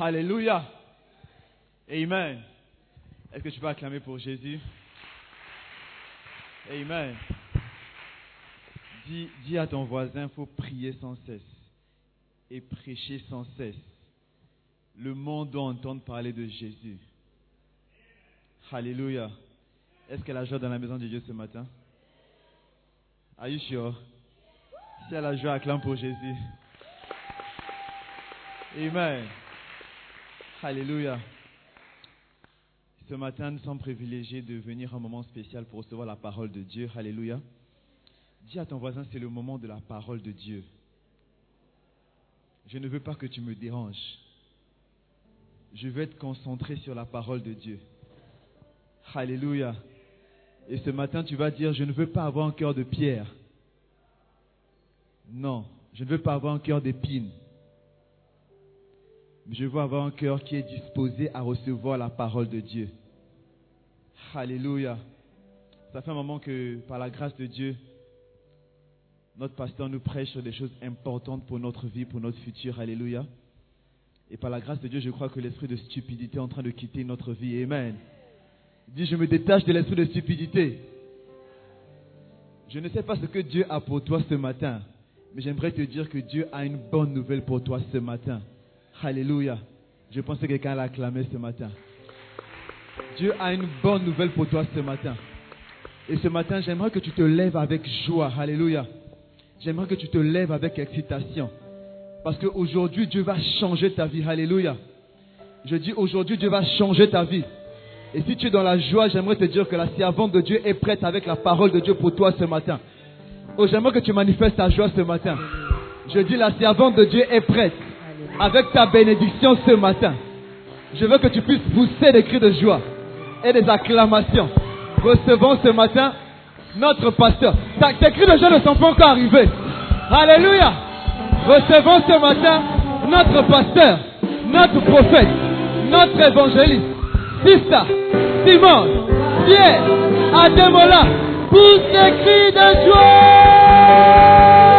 Alléluia. Amen. Est-ce que tu peux acclamer pour Jésus? Amen. Dis, dis à ton voisin, il faut prier sans cesse et prêcher sans cesse. Le monde doit entendre parler de Jésus. Alléluia. Est-ce qu'elle a joie dans la maison de Dieu ce matin? Are you sure? Si elle a joie, acclame pour Jésus. Amen. Alléluia. Ce matin, nous sommes privilégiés de venir à un moment spécial pour recevoir la parole de Dieu. Alléluia. Dis à ton voisin, c'est le moment de la parole de Dieu. Je ne veux pas que tu me déranges. Je veux être concentré sur la parole de Dieu. Alléluia. Et ce matin, tu vas dire, je ne veux pas avoir un cœur de pierre. Non, je ne veux pas avoir un cœur d'épine. Je veux avoir un cœur qui est disposé à recevoir la parole de Dieu. Alléluia. Ça fait un moment que, par la grâce de Dieu, notre pasteur nous prêche sur des choses importantes pour notre vie, pour notre futur. Alléluia. Et par la grâce de Dieu, je crois que l'esprit de stupidité est en train de quitter notre vie. Amen. Dis, je me détache de l'esprit de stupidité. Je ne sais pas ce que Dieu a pour toi ce matin, mais j'aimerais te dire que Dieu a une bonne nouvelle pour toi ce matin. Alléluia. Je pense que quelqu'un l'a acclamé ce matin. Dieu a une bonne nouvelle pour toi ce matin. Et ce matin, j'aimerais que tu te lèves avec joie. Alléluia. J'aimerais que tu te lèves avec excitation. Parce qu'aujourd'hui, Dieu va changer ta vie. Alléluia. Je dis aujourd'hui, Dieu va changer ta vie. Et si tu es dans la joie, j'aimerais te dire que la servante de Dieu est prête avec la parole de Dieu pour toi ce matin. Oh, j'aimerais que tu manifestes ta joie ce matin. Je dis, la servante de Dieu est prête avec ta bénédiction ce matin. Je veux que tu puisses pousser des cris de joie et des acclamations. Recevons ce matin notre pasteur. Tes cris de joie ne sont pas encore arrivés. Alléluia. Recevons ce matin notre pasteur, notre prophète, notre évangéliste, Sista, Simon, Pierre, Ademola. Pousse des cris de joie.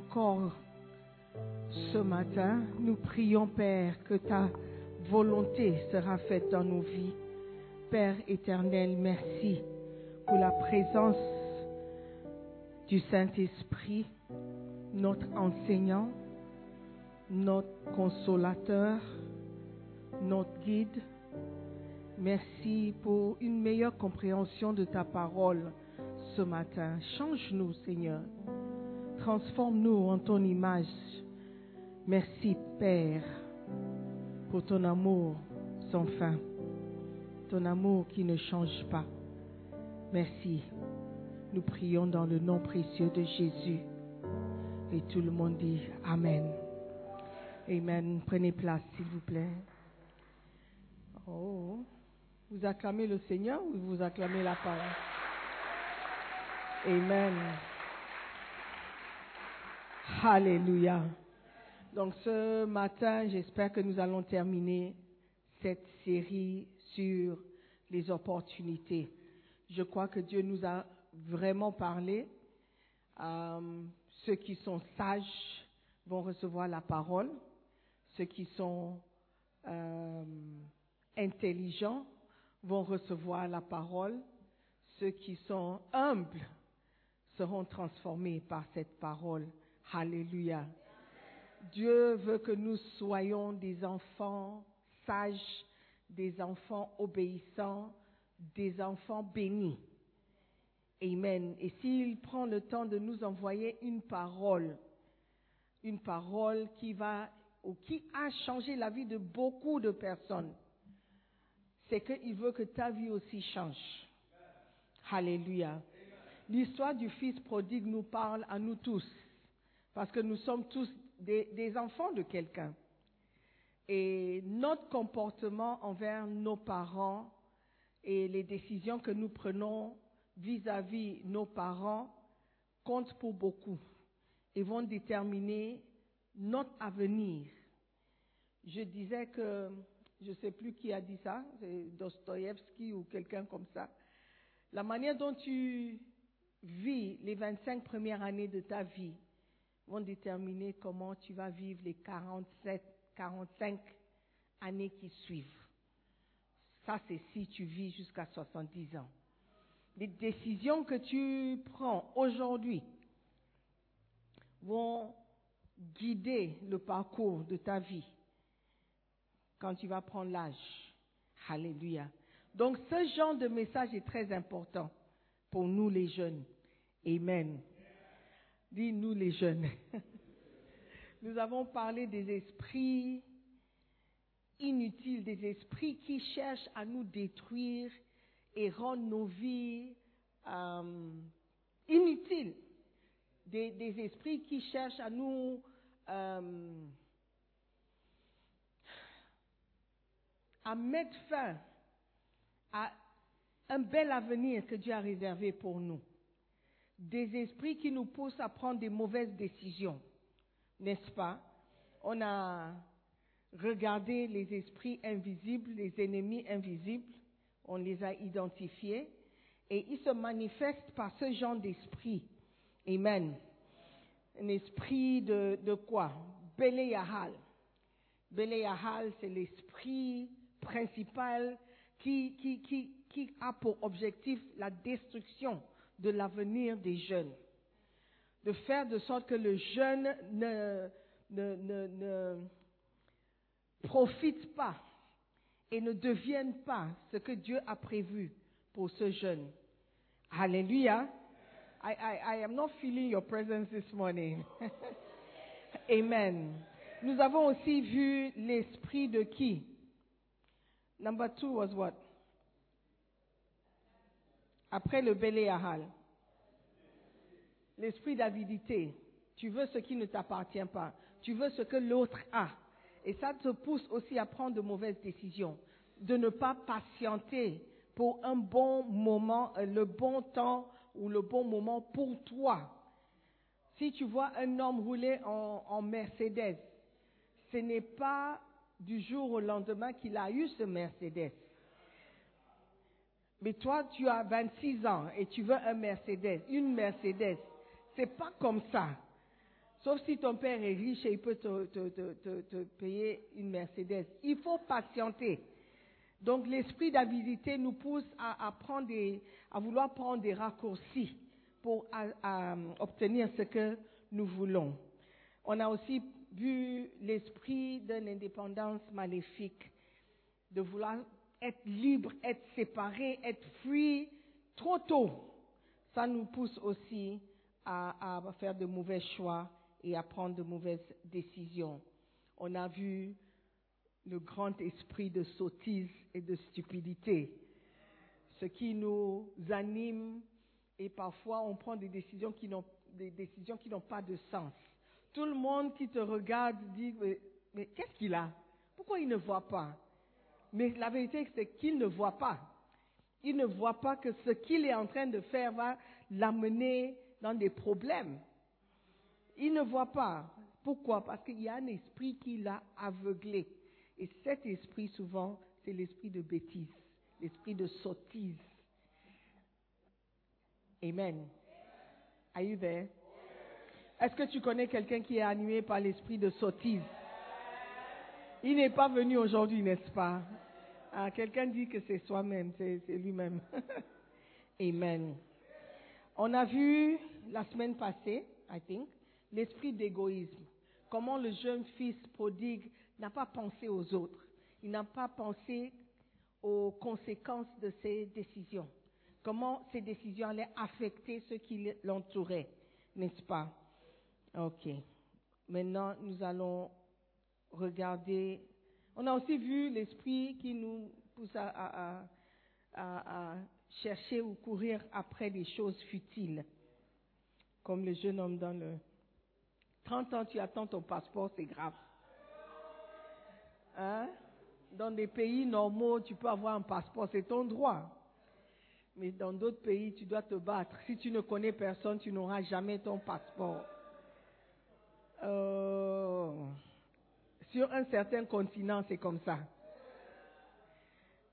Encore ce matin, nous prions, Père, que ta volonté sera faite dans nos vies. Père éternel, merci pour la présence du Saint-Esprit, notre enseignant, notre consolateur, notre guide. Merci pour une meilleure compréhension de ta parole ce matin. Change-nous, Seigneur. Transforme-nous en ton image. Merci, Père, pour ton amour sans fin. Ton amour qui ne change pas. Merci. Nous prions dans le nom précieux de Jésus. Et tout le monde dit Amen. Amen. Prenez place, s'il vous plaît. Oh. Vous acclamez le Seigneur ou vous acclamez la parole? Amen. Alléluia. Donc ce matin, j'espère que nous allons terminer cette série sur les opportunités. Je crois que Dieu nous a vraiment parlé. Euh, ceux qui sont sages vont recevoir la parole. Ceux qui sont euh, intelligents vont recevoir la parole. Ceux qui sont humbles seront transformés par cette parole. Alléluia. Dieu veut que nous soyons des enfants sages, des enfants obéissants, des enfants bénis. Amen. Et s'il prend le temps de nous envoyer une parole, une parole qui va ou qui a changé la vie de beaucoup de personnes, c'est qu'il veut que ta vie aussi change. Alléluia. L'histoire du fils prodigue nous parle à nous tous, parce que nous sommes tous des, enfants de quelqu'un. Et notre comportement envers nos parents et les décisions que nous prenons vis-à-vis nos parents comptent pour beaucoup et vont déterminer notre avenir. Je disais que, je ne sais plus qui a dit ça, c'est Dostoïevski ou quelqu'un comme ça. La manière dont tu vis les 25 premières années de ta vie vont déterminer comment tu vas vivre les 47, 45 années qui suivent. Ça, c'est si tu vis jusqu'à 70 ans. Les décisions que tu prends aujourd'hui vont guider le parcours de ta vie quand tu vas prendre l'âge. Alléluia. Donc ce genre de message est très important pour nous les jeunes. Amen. Dis nous les jeunes. Nous avons parlé des esprits inutiles, des esprits qui cherchent à nous détruire et rendre nos vies euh, inutiles. Des, esprits qui cherchent à nous euh, mettre fin à un bel avenir que Dieu a réservé pour nous. Des esprits qui nous poussent à prendre des mauvaises décisions, n'est-ce pas? On a regardé les esprits invisibles, les ennemis invisibles, on les a identifiés et ils se manifestent par ce genre d'esprit. Amen. Un esprit de, de quoi? Beléahal. Beléahal, c'est l'esprit principal qui a pour objectif la destruction de l'avenir des jeunes. De faire de sorte que le jeune ne, profite pas et ne devienne pas ce que Dieu a prévu pour ce jeune. Alléluia. I am not feeling your presence this morning. Amen. Nous avons aussi vu l'esprit de qui? Number two was what? Après le Béléahal. L'esprit d'avidité. Tu veux ce qui ne t'appartient pas. Tu veux ce que l'autre a. Et ça te pousse aussi à prendre de mauvaises décisions. De ne pas patienter pour un bon moment, euh, le bon temps ou le bon moment pour toi. Si tu vois un homme rouler en, en Mercedes, ce n'est pas du jour au lendemain qu'il a eu ce Mercedes. Mais toi, tu as 26 ans et tu veux un Mercedes, une Mercedes. C'est pas comme ça. Sauf si ton père est riche et il peut te, payer une Mercedes. Il faut patienter. Donc l'esprit d'avidité nous pousse à, vouloir prendre des raccourcis pour obtenir ce que nous voulons. On a aussi vu l'esprit de l'indépendance maléfique, de vouloir être libre, être séparé, être free trop tôt. Ça nous pousse aussi à, faire de mauvais choix et à prendre de mauvaises décisions. On a vu le grand esprit de sottise et de stupidité, ce qui nous anime et parfois on prend des décisions qui n'ont des décisions qui n'ont pas de sens. Tout le monde qui te regarde dit mais qu'est-ce qu'il a? Pourquoi il ne voit pas? Mais la vérité c'est qu'il ne voit pas. Il ne voit pas que ce qu'il est en train de faire va l'amener dans des problèmes. Il ne voit pas. Pourquoi? Parce qu'il y a un esprit qui l'a aveuglé. Et cet esprit, souvent, c'est l'esprit de bêtise, l'esprit de sottise. Amen. Are you there? Est-ce que tu connais quelqu'un qui est animé par l'esprit de sottise? Il n'est pas venu aujourd'hui, n'est-ce pas? Ah, quelqu'un dit que c'est soi-même, c'est lui-même. Amen. On a vu la semaine passée, I think, l'esprit d'égoïsme. Comment le jeune fils prodigue n'a pas pensé aux autres. Il n'a pas pensé aux conséquences de ses décisions. Comment ces décisions allaient affecter ceux qui l'entouraient, n'est-ce pas? Ok. Maintenant, nous allons regarder. On a aussi vu l'esprit qui nous pousse à, chercher ou courir après des choses futiles, comme le jeune homme dans le 30 ans, tu attends ton passeport, c'est grave. Hein? Dans des pays normaux, tu peux avoir un passeport, c'est ton droit. Mais dans d'autres pays, tu dois te battre. Si tu ne connais personne, tu n'auras jamais ton passeport. Euh, sur un certain continent, c'est comme ça.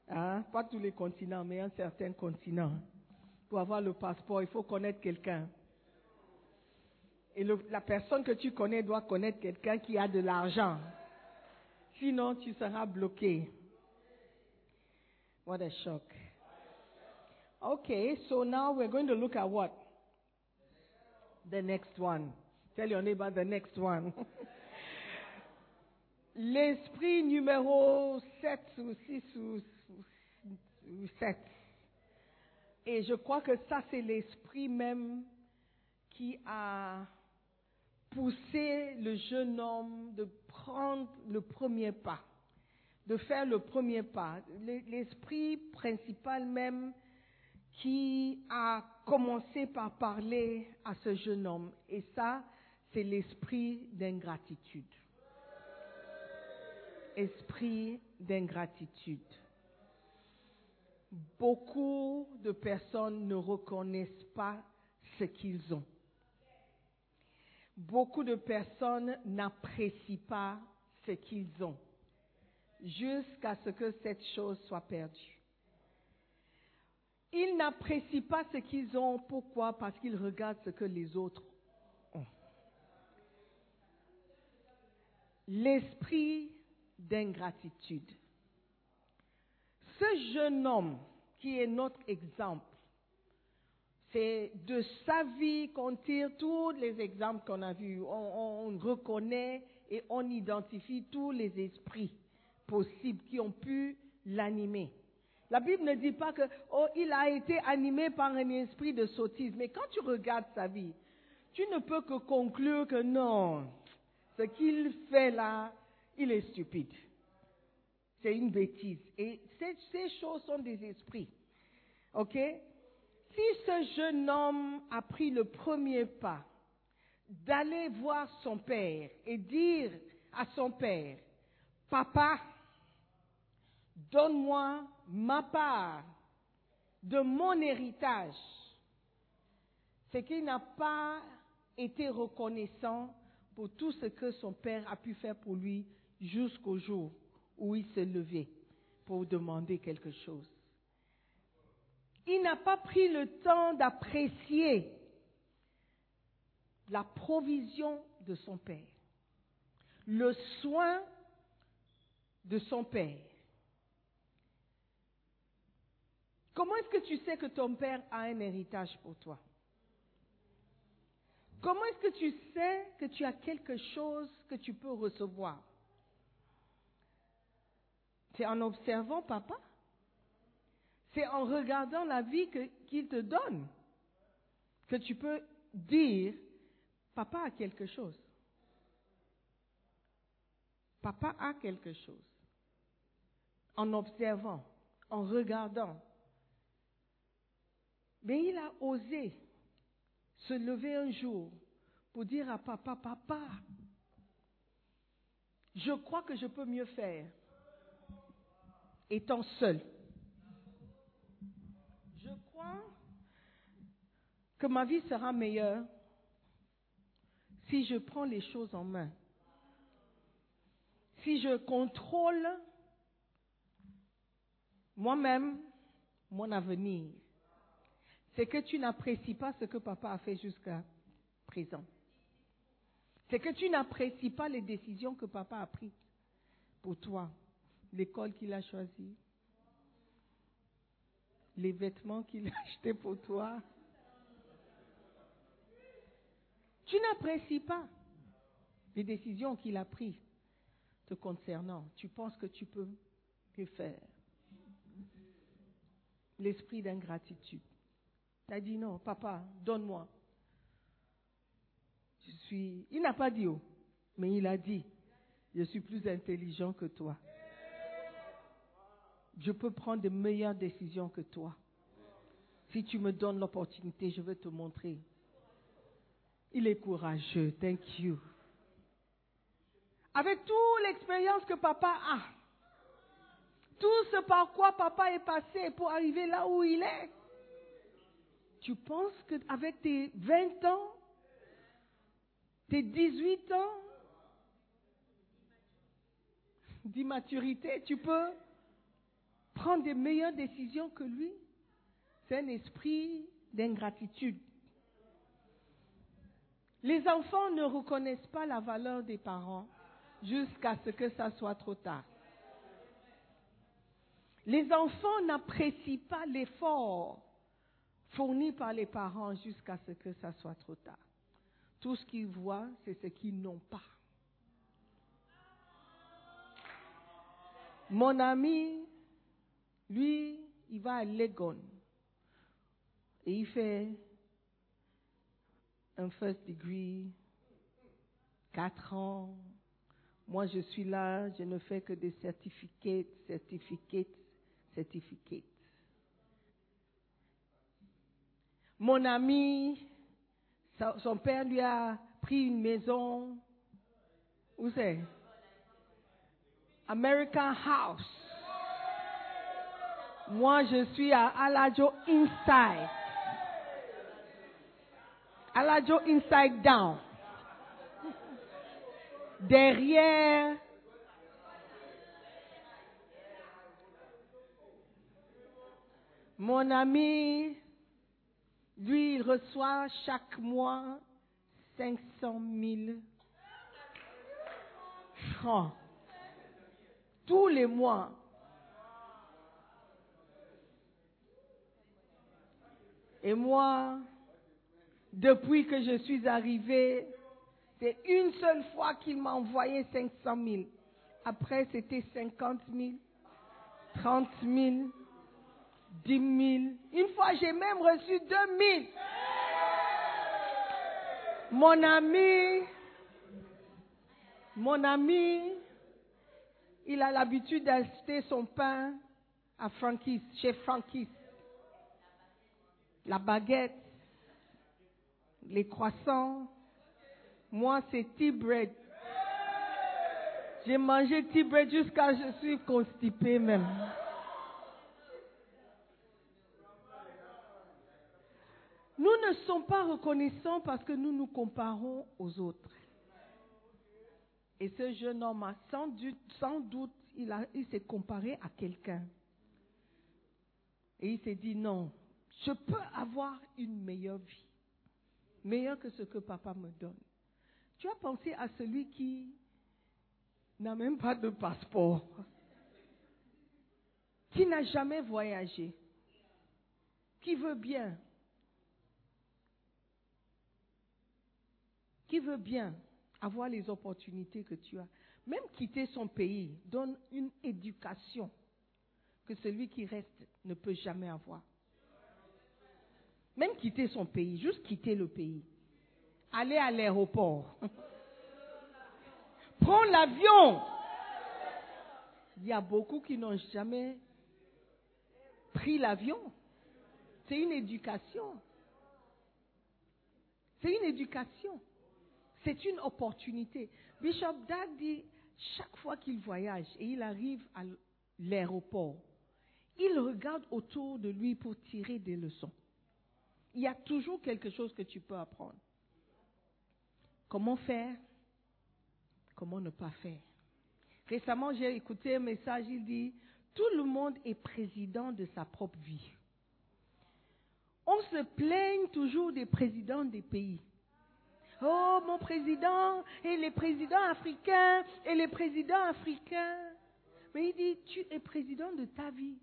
Hein? Pas tous les continents, mais un certain continent. Pour avoir le passeport, il faut connaître quelqu'un. Et la personne que tu connais doit connaître quelqu'un qui a de l'argent. Sinon, tu seras bloqué. What a shock. Okay, so now we're going to look at what? The next one. Tell your neighbor the next one. L'esprit numéro 7 ou 6 ou, ou 7. Et je crois que ça, c'est l'esprit même qui a poussé le jeune homme de prendre le premier pas, de faire le premier pas. L'esprit principal même qui a commencé par parler à ce jeune homme. Et ça, c'est l'esprit d'ingratitude. Esprit d'ingratitude. Beaucoup de personnes ne reconnaissent pas ce qu'ils ont. Beaucoup de personnes n'apprécient pas ce qu'ils ont jusqu'à ce que cette chose soit perdue. Ils n'apprécient pas ce qu'ils ont. Pourquoi? Parce qu'ils regardent ce que les autres ont. L'esprit d'ingratitude. Ce jeune homme qui est notre exemple, c'est de sa vie qu'on tire tous les exemples qu'on a vus. On, on reconnaît et on identifie tous les esprits possibles qui ont pu l'animer. La Bible ne dit pas que oh, il a été animé par un esprit de sottise, mais quand tu regardes sa vie, tu ne peux que conclure que non, ce qu'il fait là, il est stupide. C'est une bêtise. Et ces, choses sont des esprits. OK? Si ce jeune homme a pris le premier pas d'aller voir son père et dire à son père, Papa, donne-moi ma part de mon héritage, c'est qu'il n'a pas été reconnaissant pour tout ce que son père a pu faire pour lui jusqu'au jour où il s'est levé pour demander quelque chose. Il n'a pas pris le temps d'apprécier la provision de son père, le soin de son père. Comment est-ce que tu sais que ton père a un héritage pour toi? Comment est-ce que tu sais que tu as quelque chose que tu peux recevoir? C'est en observant papa C'est en regardant la vie qu'il te donne que tu peux dire, papa a quelque chose. Papa a quelque chose. En observant, en regardant. Mais il a osé se lever un jour pour dire à papa, papa, je crois que je peux mieux faire étant seul. Je crois que ma vie sera meilleure si je prends les choses en main. Si je contrôle moi-même mon avenir. C'est que tu n'apprécies pas ce que papa a fait jusqu'à présent. C'est que tu n'apprécies pas les décisions que papa a prises pour toi. L'école qu'il a choisie, les vêtements qu'il a achetés pour toi. Tu n'apprécies pas les décisions qu'il a prises te concernant. Tu penses que tu peux mieux faire. L'esprit d'ingratitude. Tu as dit non, papa, donne-moi. Je suis. Il n'a pas dit oh, mais il a dit je suis plus intelligent que toi. Je peux prendre de meilleures décisions que toi. Si tu me donnes l'opportunité, je vais te montrer. Il est courageux. Thank you. avec toute l'expérience que papa a, tout ce par quoi papa est passé pour arriver là où il est, tu penses qu'avec tes 20 ans, tes 18 ans d'immaturité, tu peux prendre des meilleures décisions que lui C'est un esprit d'ingratitude. Les enfants ne reconnaissent pas la valeur des parents jusqu'à ce que ça soit trop tard. Les enfants n'apprécient pas l'effort fourni par les parents jusqu'à ce que ça soit trop tard. Tout ce qu'ils voient, c'est ce qu'ils n'ont pas. Mon ami, lui, il va à Legon et il fait un first degree, quatre ans. Moi, je suis là, je ne fais que des certificats, certificats, certificats. Mon ami, son père lui a pris une maison. Où c'est? American House. Moi, je suis à Alajo Inside. Alajo Inside Down. Derrière. Mon ami, lui, il reçoit chaque mois 500 000 francs. Tous les mois. Et moi, depuis que je suis arrivée, c'est une seule fois qu'il m'a envoyé 500 000. Après, c'était 50 000, 30 000, 10 000. Une fois, j'ai même reçu 2 000. Mon ami, mon ami, il a l'habitude d'acheter son pain à Frankis, chez Frankis. La baguette, les croissants. Moi, c'est tea bread. J'ai mangé tea bread jusqu'à ce que je suis constipée même. Nous ne sommes pas reconnaissants parce que nous nous comparons aux autres. Et ce jeune homme, a sans doute, sans doute il, il s'est comparé à quelqu'un. Et il s'est dit, non, je peux avoir une meilleure vie. Meilleure que ce que papa me donne. Tu as pensé à celui qui n'a même pas de passeport, qui n'a jamais voyagé, qui veut bien, qui veut bien avoir les opportunités que tu as, même quitter son pays, donne une éducation que celui qui reste ne peut jamais avoir. Même quitter son pays, juste quitter le pays. Aller à l'aéroport. Prendre l'avion. Il y a beaucoup qui n'ont jamais pris l'avion. C'est une éducation. C'est une éducation. C'est une opportunité. Bishop Dag dit, chaque fois qu'il voyage et il arrive à l'aéroport, il regarde autour de lui pour tirer des leçons. Il y a toujours quelque chose que tu peux apprendre. Comment faire? Comment ne pas faire? Récemment, j'ai écouté un message, il dit, tout le monde est président de sa propre vie. On se plaigne toujours des présidents des pays. Oh, mon président, et les présidents africains, et les présidents africains. Mais il dit, tu es président de ta vie.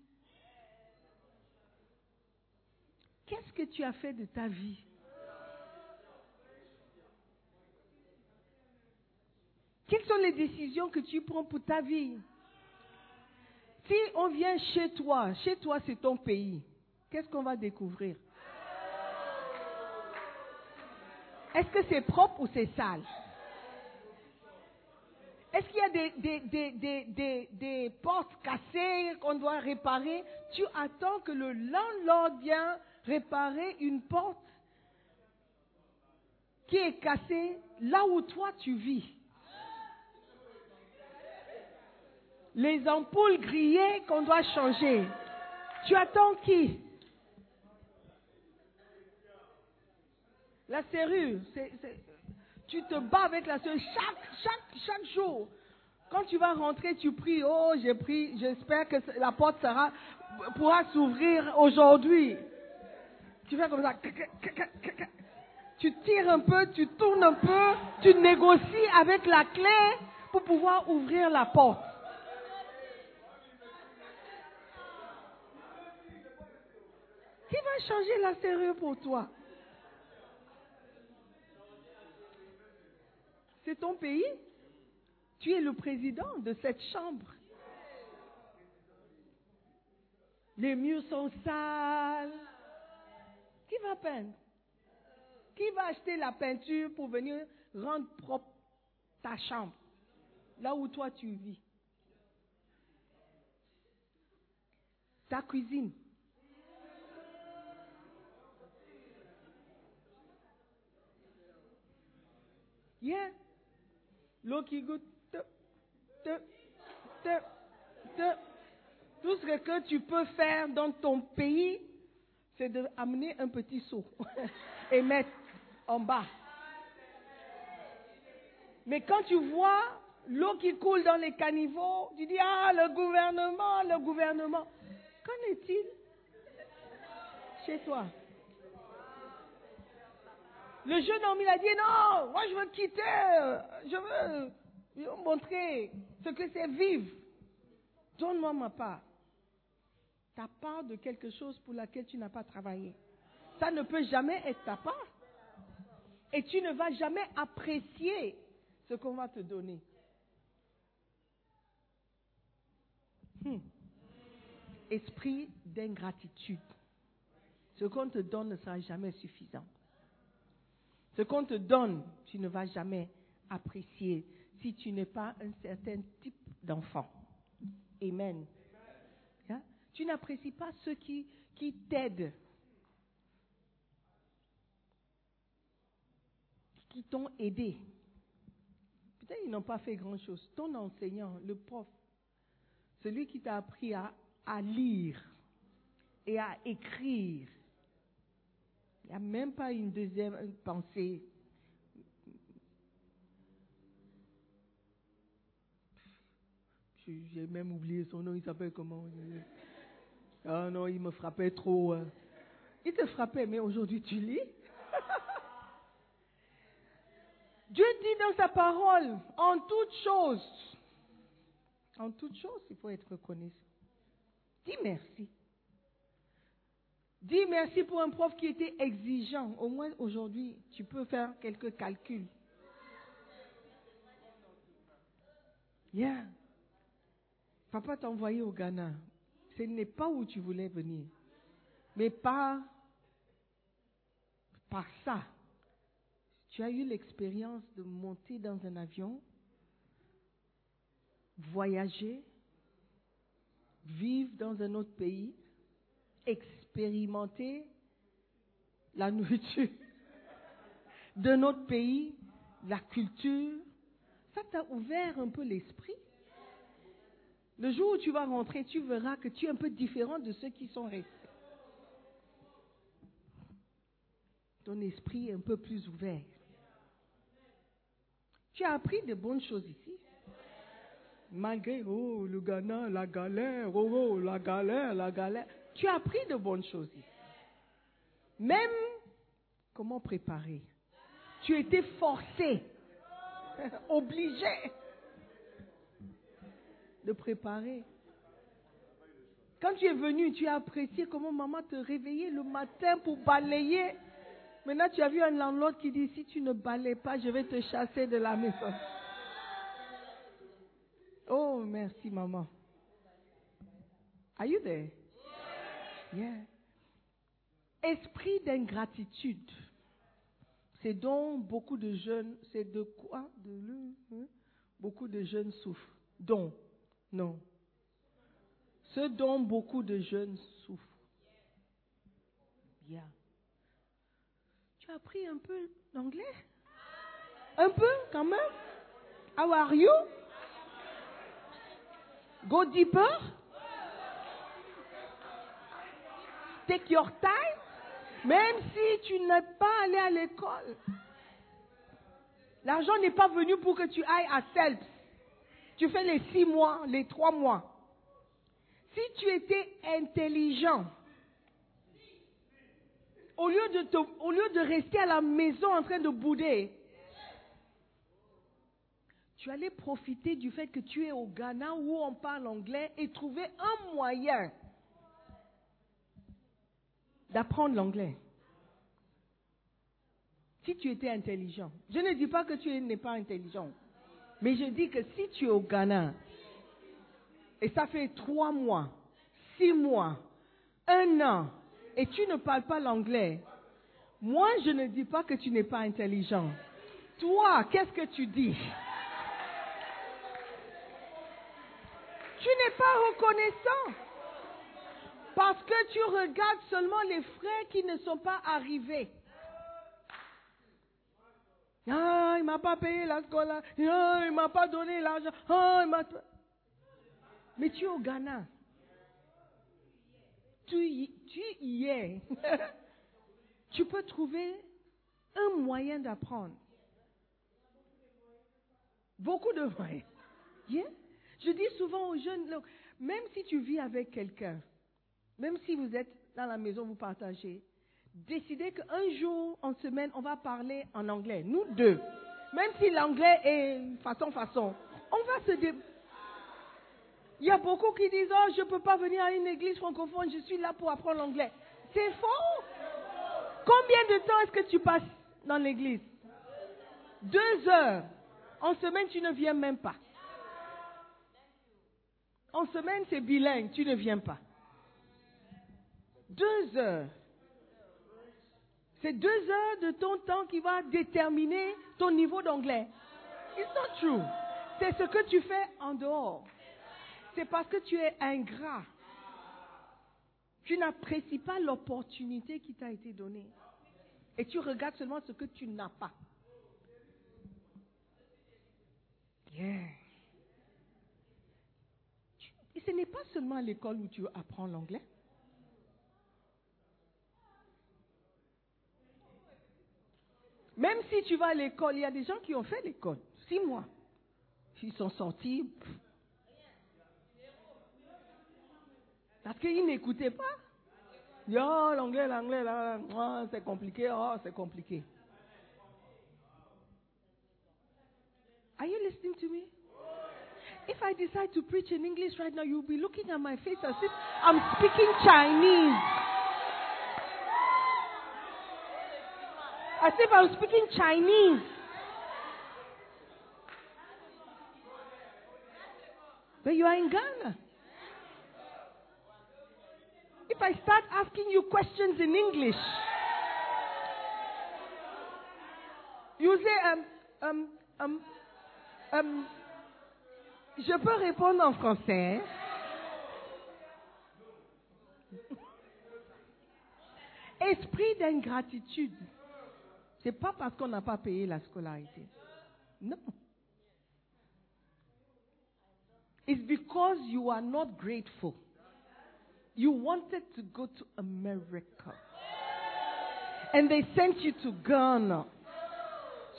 Qu'est-ce que tu as fait de ta vie? Quelles sont les décisions que tu prends pour ta vie? Si on vient chez toi, chez toi c'est ton pays, qu'est-ce qu'on va découvrir? Est-ce que c'est propre ou c'est sale? Est-ce qu'il y a des, des, des, des, portes cassées qu'on doit réparer? Tu attends que le landlord vienne réparer une porte qui est cassée là où toi tu vis. les ampoules grillées qu'on doit changer. Tu attends qui? La serrure. tu te bats avec la serrure chaque, chaque, chaque jour. Quand tu vas rentrer, tu pries, oh, j'ai pris, j'espère que la porte pourra s'ouvrir aujourd'hui. Tu fais comme ça. Tu tires un peu, tu tournes un peu, tu négocies avec la clé pour pouvoir ouvrir la porte. Qui va changer la serrure pour toi? C'est ton pays? Tu es le président de cette chambre. Les murs sont sales. Qui va peindre? Qui va acheter la peinture pour venir rendre propre ta chambre, là où toi tu vis? Ta cuisine. Yeah. L'eau qui goûte. te, te, te, te. Tout ce que tu peux faire dans ton pays, c'est d'amener un petit seau et mettre en bas. Mais quand tu vois l'eau qui coule dans les caniveaux, tu dis, ah, le gouvernement, le gouvernement. Qu'en est-il chez toi? Le jeune homme, il a dit, non, moi je veux quitter, je veux, montrer ce que c'est vivre. Donne-moi ma part. Ta part de quelque chose pour laquelle tu n'as pas travaillé. Ça ne peut jamais être ta part. Et tu ne vas jamais apprécier ce qu'on va te donner. Hmm. Esprit d'ingratitude. Ce qu'on te donne ne sera jamais suffisant. Ce qu'on te donne, tu ne vas jamais apprécier si tu n'es pas un certain type d'enfant. Amen. Tu n'apprécies pas ceux qui, qui t'aident, qui t'ont aidé. Peut-être ils n'ont pas fait grand-chose. Ton enseignant, le prof, celui qui t'a appris à, à lire et à écrire, il n'y a même pas une deuxième pensée. J'ai même oublié son nom, il s'appelle comment? Ah non, il me frappait trop. hein. Il te frappait, mais aujourd'hui tu lis. Dieu dit dans sa parole, en toute chose, en toute chose, il faut être reconnaissant. Dis merci. Dis merci pour un prof qui était exigeant. Au moins aujourd'hui, tu peux faire quelques calculs. Yeah. Papa t'a envoyé au Ghana. Ce n'est pas où tu voulais venir. Mais par, par ça, tu as eu l'expérience de monter dans un avion, voyager, vivre dans un autre pays, expérimenter la nourriture de notre pays, la culture. Ça t'a ouvert un peu l'esprit? Le jour où tu vas rentrer, tu verras que tu es un peu différent de ceux qui sont restés. Ton esprit est un peu plus ouvert. Tu as appris de bonnes choses ici. Malgré, oh, le Ghana, la galère, oh, oh, la galère, la galère. Tu as appris de bonnes choses ici. Même comment préparer. Tu étais forcé, obligé de préparer. Quand tu es venu, tu as apprécié comment maman te réveillait le matin pour balayer. Maintenant, tu as vu un landlord qui dit, si tu ne balayes pas, je vais te chasser de la maison. Oh, merci maman. Are you there? Yeah. Esprit d'ingratitude. C'est dont beaucoup de jeunes, c'est de quoi? De le, hein? Beaucoup de jeunes souffrent. Dont Non. Ce dont beaucoup de jeunes souffrent. Bien. Tu as appris un peu l'anglais? Un peu quand même How are you? Go deeper. Take your time. Même si tu n'es pas allé à l'école. L'argent n'est pas venu pour que tu ailles à Selps. Tu fais les six mois, les trois mois. Si tu étais intelligent, au lieu de, te- au lieu de rester à la maison en train de bouder, tu allais profiter du fait que tu es au Ghana où on parle anglais et trouver un moyen d'apprendre l'anglais. Si tu étais intelligent. Je ne dis pas que tu n'es pas intelligent. Mais je dis que si tu es au Ghana, et ça fait trois mois, six mois, un an, et tu ne parles pas l'anglais, moi je ne dis pas que tu n'es pas intelligent. Toi, qu'est-ce que tu dis? Tu n'es pas reconnaissant. Parce que tu regardes seulement les frères qui ne sont pas arrivés. Ah, il m'a pas payé la scola. Ah, il m'a pas donné l'argent. Ah, il m'a... Mais tu es au Ghana. Tu y, tu y es. tu peux trouver un moyen d'apprendre. Beaucoup de moyens. Je dis souvent aux jeunes, même si tu vis avec quelqu'un, même si vous êtes dans la maison, vous partagez, décidez qu'un jour en semaine, on va parler en anglais, nous deux. Même si l'anglais est façon, façon, on va se. Il y a beaucoup qui disent, oh, je peux pas venir à une église francophone, je suis là pour apprendre l'anglais. C'est faux. Combien de temps est-ce que tu passes dans l'église? Deux heures. En semaine, tu ne viens même pas. En semaine, c'est bilingue, tu ne viens pas. Deux heures. C'est deux heures de ton temps qui va déterminer ton niveau d'anglais. It's not true. C'est ce que tu fais en dehors. C'est parce que tu es ingrat. Tu n'apprécies pas l'opportunité qui t'a été donnée. Et tu regardes seulement ce que tu n'as pas. Yeah. Et ce n'est pas seulement à l'école où tu apprends l'anglais. Même si tu vas à l'école, il y a des gens qui ont fait l'école. Six mois. Ils sont sortis. Parce qu'ils n'écoutaient pas. Yo, l'anglais, l'anglais, ah, c'est compliqué, oh, c'est compliqué. Are you listening to me? If I decide to preach in English right now, you'll be looking at my face as if I'm speaking Chinese. As if I'm speaking Chinese. But you are in Ghana. If I start asking you questions in English, you say, um, um, um, um, je peux répondre en français. Esprit d'ingratitude. C'est pas parce qu'on n'a pas payé la scolarité. Non. It's because you are not grateful. You wanted to go to America. And they sent you to Ghana.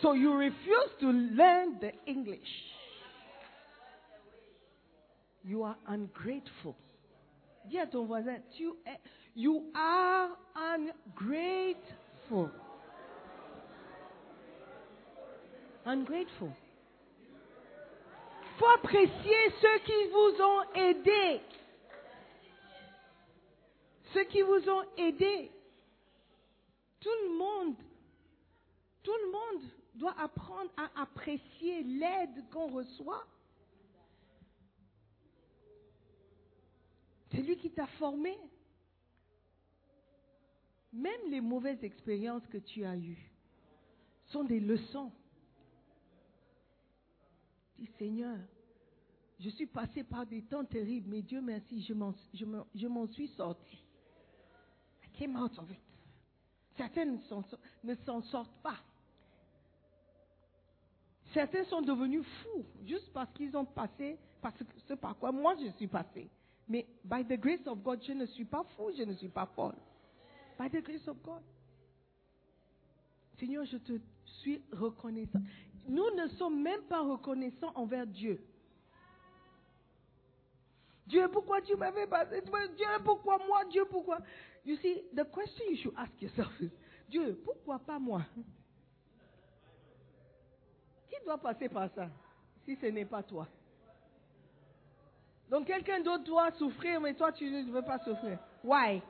So you refuse to learn the English. You are ungrateful. Dis à ton voisin, tu es, you are ungrateful. Ungrateful. faut apprécier ceux qui vous ont aidé. Ceux qui vous ont aidé. Tout le monde, tout le monde doit apprendre à apprécier l'aide qu'on reçoit. C'est lui qui t'a formé. Même les mauvaises expériences que tu as eues sont des leçons. Dis Seigneur, je suis passé par des temps terribles, mais Dieu merci, je m'en, suis sorti. I came out of it. Certaines ne s'en, sortent pas. Certains sont devenus fous juste parce qu'ils ont passé ce par quoi moi je suis passé. Mais by the grace of God, je ne suis pas fou, je ne suis pas folle. By the grace of God. Seigneur, je te suis reconnaissant. Nous ne sommes même pas reconnaissants envers Dieu. Dieu, pourquoi tu m'avais passé Dieu, pourquoi moi Dieu, pourquoi? You see, the question you should ask yourself is, Dieu, pourquoi pas moi? Qui doit passer par ça si ce n'est pas toi? Donc quelqu'un d'autre doit souffrir, mais toi tu ne veux pas souffrir. Why?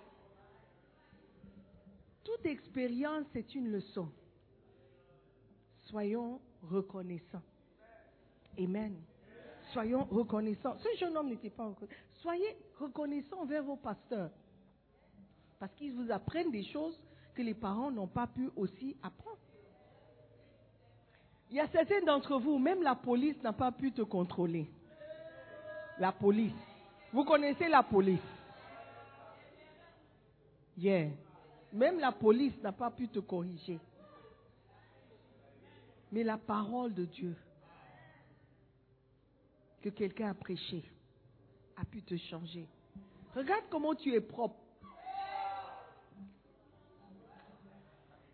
Toute expérience est une leçon. Soyons reconnaissants. Amen. Soyons reconnaissants. Ce jeune homme n'était pas reconnaissant. Soyez reconnaissants envers vos pasteurs. Parce qu'ils vous apprennent des choses que les parents n'ont pas pu aussi apprendre. Il y a certains d'entre vous, même la police n'a pas pu te contrôler. La police. Vous connaissez la police. Yeah. Même la police n'a pas pu te corriger. Mais la parole de Dieu que quelqu'un a prêché a pu te changer. Regarde comment tu es propre.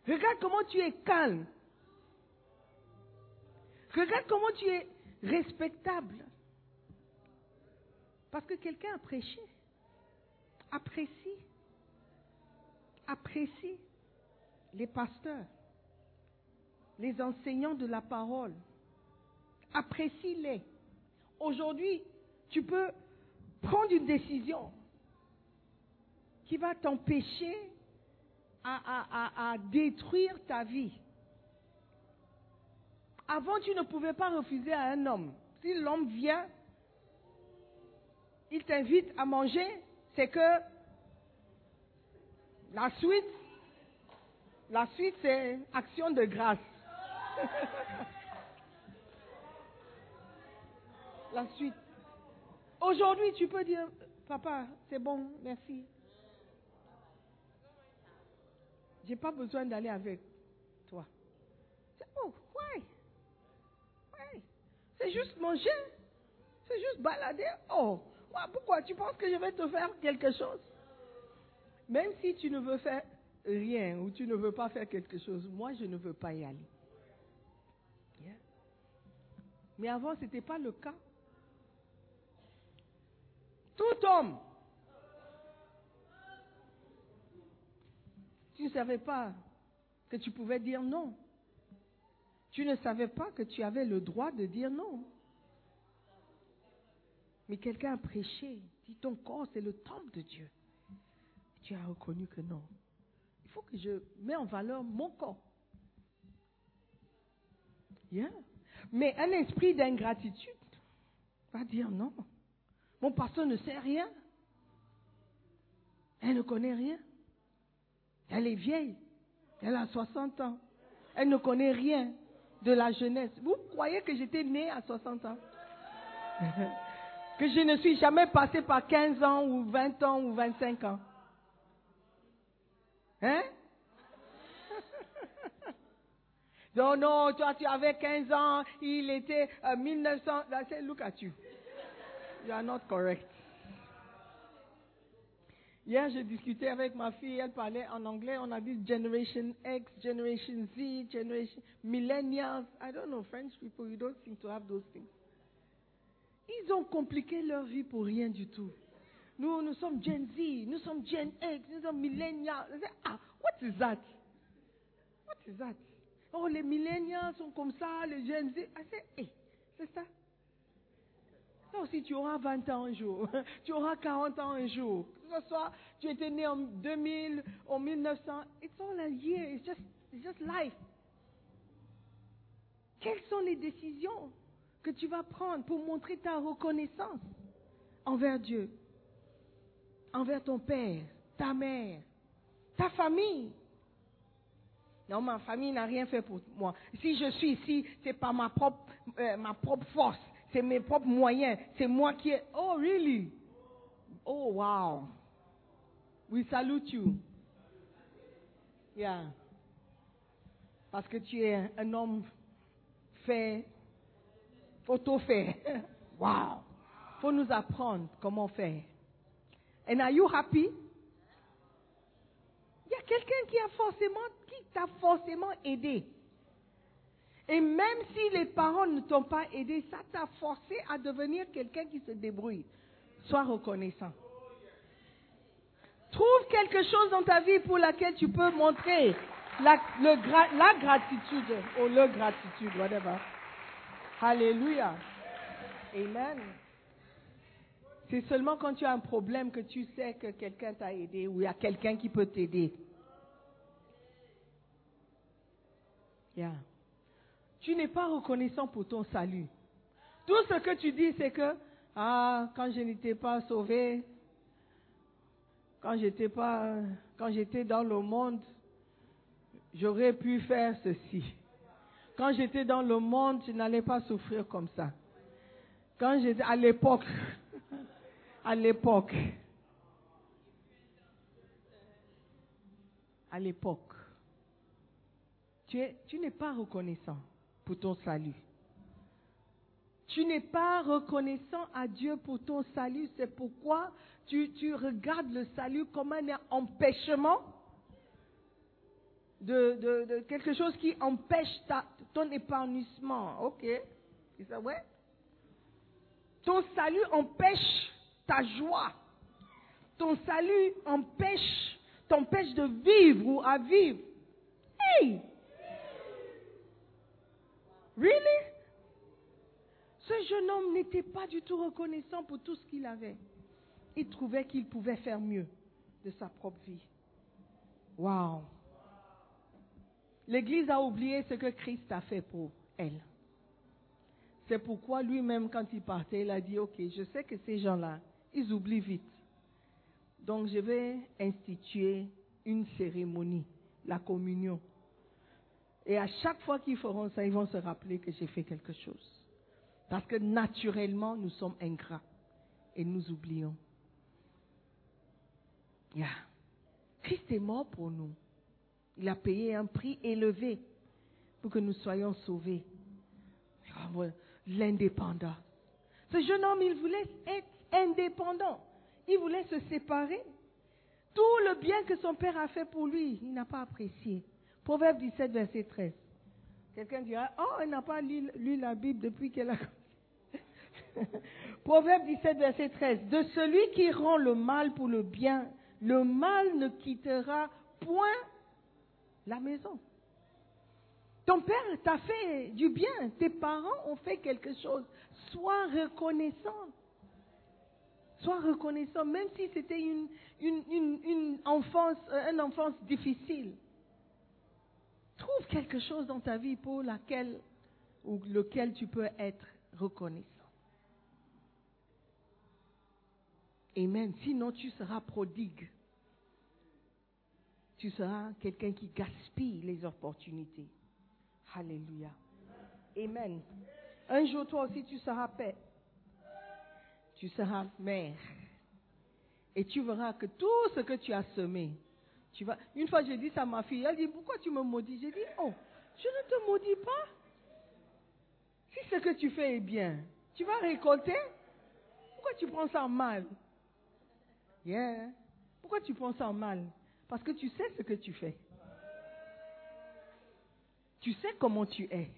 Regarde comment tu es calme. Regarde comment tu es respectable. Parce que quelqu'un a prêché. Apprécie. Apprécie les pasteurs, les enseignants de la parole. Apprécie-les. Aujourd'hui, tu peux prendre une décision qui va t'empêcher à, détruire ta vie. Avant, tu ne pouvais pas refuser à un homme. Si l'homme vient, il t'invite à manger, c'est que la suite, la suite, c'est action de grâce. la suite. Aujourd'hui, tu peux dire, papa, c'est bon, merci. J'ai pas besoin d'aller avec toi. C'est oh, ouais. C'est juste manger. C'est juste balader. Oh, pourquoi tu penses que je vais te faire quelque chose? Même si tu ne veux faire rien ou tu ne veux pas faire quelque chose, moi je ne veux pas y aller. Mais avant, ce n'était pas le cas. Tout homme. Tu ne savais pas que tu pouvais dire non. Tu ne savais pas que tu avais le droit de dire non. Mais quelqu'un a prêché, dit ton corps c'est le temple de Dieu. Tu as reconnu que non. Il faut que je mette en valeur mon corps. Yeah. Mais un esprit d'ingratitude va dire non. Mon pasteur ne sait rien. Elle ne connaît rien. Elle est vieille. Elle a 60 ans. Elle ne connaît rien de la jeunesse. Vous croyez que j'étais née à 60 ans? Que je ne suis jamais passée par 15 ans ou 20 ans ou 25 ans Hein? Non, non, toi tu avais 15 ans, il était euh, 1900. Là, c'est look at you. You are not correct. Hier, j'ai discuté avec ma fille, elle parlait en anglais, on a dit Generation X, Generation Z, Generation Millennials. I don't know, French people, you don't seem to have those things. Ils ont compliqué leur vie pour rien du tout. Nous, nous sommes Gen Z, nous sommes Gen X, nous sommes Millennials. I Ah, what is that? What is that? Oh, les Millennials sont comme ça, les Z. I say, hey, c'est ça. Toi aussi, tu auras 20 ans un jour. Tu auras 40 ans un jour. Que ce soit, tu étais né en 2000, en 1900. It's all a year. It's just, it's just life. Quelles sont les décisions que tu vas prendre pour montrer ta reconnaissance envers Dieu, envers ton père, ta mère, ta famille? Non, ma famille n'a rien fait pour moi. Si je suis ici, c'est par ma propre, euh, ma propre force c'est mes propres moyens, c'est moi qui ai. Oh, really? Oh, wow. We salute you. Yeah. Parce que tu es un homme fait, auto-fait. Wow. Faut nous apprendre comment faire. And are you happy? Il y a quelqu'un qui a forcément, t'a forcément aidé. Et même si les parents ne t'ont pas aidé, ça t'a forcé à devenir quelqu'un qui se débrouille. Sois reconnaissant. Trouve quelque chose dans ta vie pour laquelle tu peux montrer la, gratitude ou le gratitude, whatever. Alléluia. Amen. C'est seulement quand tu as un problème que tu sais que quelqu'un t'a aidé ou il y a quelqu'un qui peut t'aider. Yeah. Tu n'es pas reconnaissant pour ton salut. Tout ce que tu dis, c'est que, ah, quand je n'étais pas sauvé, quand j'étais pas, quand j'étais dans le monde, j'aurais pu faire ceci. Quand j'étais dans le monde, je n'allais pas souffrir comme ça. Quand j'étais à l'époque, à l'époque, à l'époque, tu, es- tu n'es pas reconnaissant pour ton salut. Tu n'es pas reconnaissant à Dieu pour ton salut. C'est pourquoi tu, regardes le salut comme un empêchement de, quelque chose qui empêche ton épanouissement. Ok. Is that ouais? Ton salut empêche ta joie. Ton salut empêche, t'empêche de vivre ou à vivre. Hey! Really? Ce jeune homme n'était pas du tout reconnaissant pour tout ce qu'il avait. Il trouvait qu'il pouvait faire mieux de sa propre vie. Wow. L'Église a oublié ce que Christ a fait pour elle. C'est pourquoi lui-même, quand il partait, il a dit, OK, je sais que ces gens-là, ils oublient vite. Donc je vais instituer une cérémonie, la communion. Et à chaque fois qu'ils feront ça, ils vont se rappeler que j'ai fait quelque chose. Parce que naturellement, nous sommes ingrats et nous oublions. Christ est mort pour nous. Il a payé un prix élevé pour que nous soyons sauvés. Ouais, L'indépendant. Ce jeune homme, il voulait être indépendant. Il voulait se séparer. Tout le bien que son père a fait pour lui, il n'a pas apprécié. Proverbe 17, verset 13. Quelqu'un dira, oh, elle n'a pas lu, la Bible depuis qu'elle a... Proverbe 17, verset 13. De celui qui rend le mal pour le bien, le mal ne quittera point la maison. Ton père t'a fait du bien, tes parents ont fait quelque chose. Sois reconnaissant. Sois reconnaissant, même si c'était une, une, une, une enfance, euh, une enfance difficile. Trouve quelque chose dans ta vie pour laquelle ou lequel tu peux être reconnaissant. Amen. Sinon, tu seras prodigue. Tu seras quelqu'un qui gaspille les opportunités. Alléluia. Amen. Un jour, toi aussi, tu seras père. Tu seras mère. Et tu verras que tout ce que tu as semé, tu vas. Une fois, j'ai dit ça à ma fille. Elle dit Pourquoi tu me maudis? J'ai dit Oh, je ne te maudis pas. Si ce que tu fais est bien, tu vas récolter. Pourquoi tu prends ça en mal? Yeah. Pourquoi tu prends ça en mal? Parce que tu sais ce que tu fais. Tu sais comment tu es.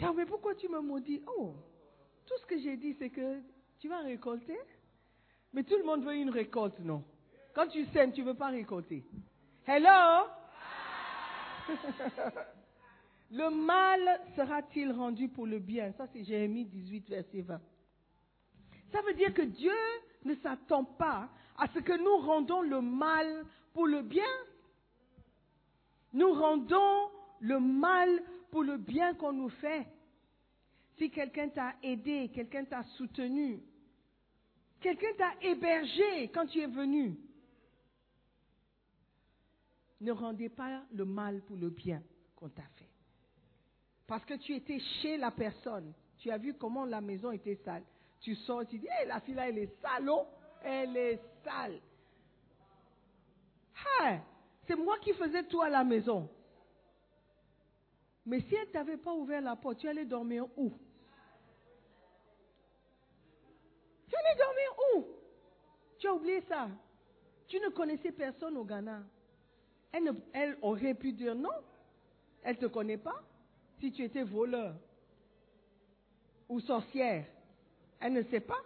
Ah, mais pourquoi tu me maudis? Oh, tout ce que j'ai dit, c'est que tu vas récolter. Mais tout le monde veut une récolte, non? Quand tu sèmes, tu ne veux pas récolter. Hello? Le mal sera-t-il rendu pour le bien? Ça, c'est Jérémie 18, verset 20. Ça veut dire que Dieu ne s'attend pas à ce que nous rendons le mal pour le bien. Nous rendons le mal pour le bien qu'on nous fait. Si quelqu'un t'a aidé, quelqu'un t'a soutenu, quelqu'un t'a hébergé quand tu es venu, ne rendez pas le mal pour le bien qu'on t'a fait. Parce que tu étais chez la personne, tu as vu comment la maison était sale. Tu sors, tu dis, hé, la fille là, elle est sale, oh, elle est sale. Ah, c'est moi qui faisais tout à la maison. Mais si elle ne t'avait pas ouvert la porte, tu allais dormir où? Tu allais dormir où? Tu as oublié ça. Tu ne connaissais personne au Ghana. Elle, aurait pu dire non. Elle ne te connaît pas. Si tu étais voleur ou sorcière, elle ne sait pas.